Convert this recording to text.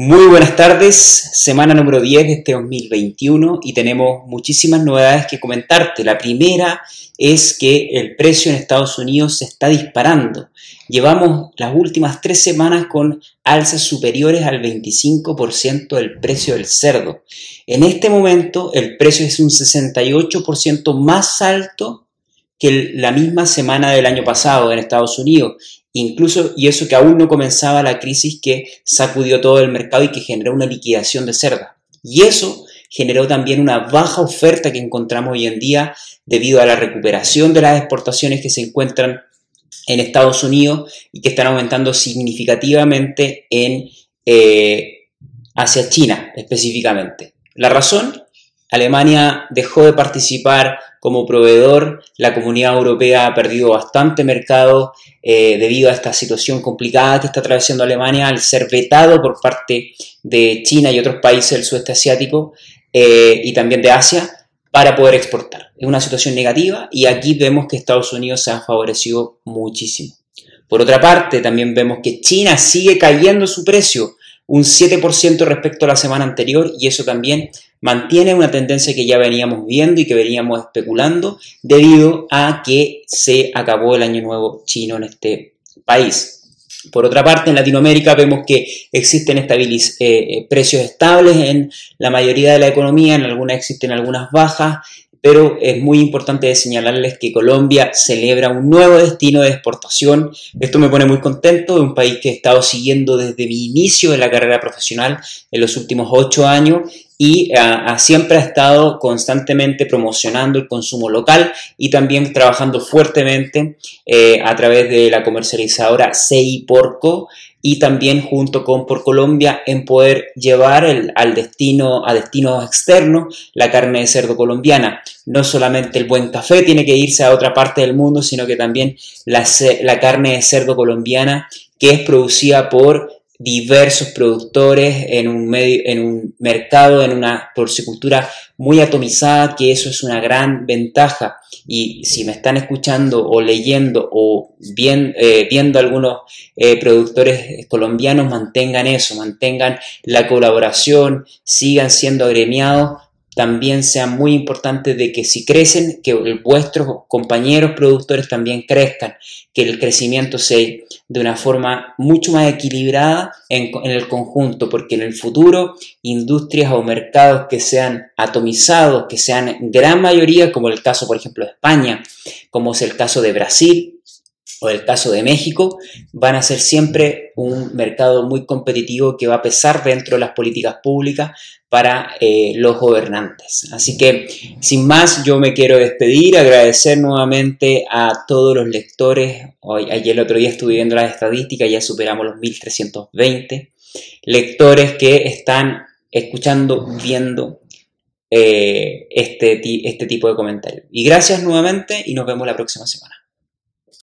Muy buenas tardes, semana número 10 de este 2021 y tenemos muchísimas novedades que comentarte. La primera es que el precio en Estados Unidos se está disparando. Llevamos las últimas tres semanas con alzas superiores al 25% del precio del cerdo. En este momento el precio es un 68% más alto que la misma semana del año pasado en Estados Unidos. Incluso, y eso que aún no comenzaba la crisis que sacudió todo el mercado y que generó una liquidación de cerda. Y eso generó también una baja oferta que encontramos hoy en día debido a la recuperación de las exportaciones que se encuentran en Estados Unidos y que están aumentando significativamente en, eh, hacia China específicamente. La razón, Alemania dejó de participar como proveedor, la comunidad europea ha perdido bastante mercado eh, debido a esta situación complicada que está atravesando Alemania al ser vetado por parte de China y otros países del sudeste asiático eh, y también de Asia para poder exportar. Es una situación negativa y aquí vemos que Estados Unidos se ha favorecido muchísimo. Por otra parte, también vemos que China sigue cayendo su precio un 7% respecto a la semana anterior y eso también mantiene una tendencia que ya veníamos viendo y que veníamos especulando debido a que se acabó el año nuevo chino en este país. Por otra parte, en Latinoamérica vemos que existen eh, eh, precios estables en la mayoría de la economía, en algunas existen algunas bajas, pero es muy importante señalarles que Colombia celebra un nuevo destino de exportación. Esto me pone muy contento, de un país que he estado siguiendo desde mi inicio de la carrera profesional en los últimos ocho años y uh, siempre ha estado constantemente promocionando el consumo local y también trabajando fuertemente eh, a través de la comercializadora CI Porco y también junto con Por Colombia en poder llevar el, al destino, a destinos externos la carne de cerdo colombiana. No solamente el buen café tiene que irse a otra parte del mundo, sino que también la, la carne de cerdo colombiana que es producida por diversos productores en un, medio, en un mercado, en una porcicultura muy atomizada, que eso es una gran ventaja. Y si me están escuchando o leyendo o bien, eh, viendo algunos eh, productores colombianos, mantengan eso, mantengan la colaboración, sigan siendo agremiados también sean muy importantes de que si crecen, que vuestros compañeros productores también crezcan, que el crecimiento sea de una forma mucho más equilibrada en, el conjunto, porque en el futuro industrias o mercados que sean atomizados, que sean en gran mayoría, como el caso por ejemplo de España, como es el caso de Brasil, o el caso de México, van a ser siempre un mercado muy competitivo que va a pesar dentro de las políticas públicas para eh, los gobernantes. Así que, sin más, yo me quiero despedir, agradecer nuevamente a todos los lectores. Hoy, ayer el otro día estuve viendo las estadísticas, ya superamos los 1320 lectores que están escuchando, viendo eh, este, este tipo de comentarios. Y gracias nuevamente y nos vemos la próxima semana.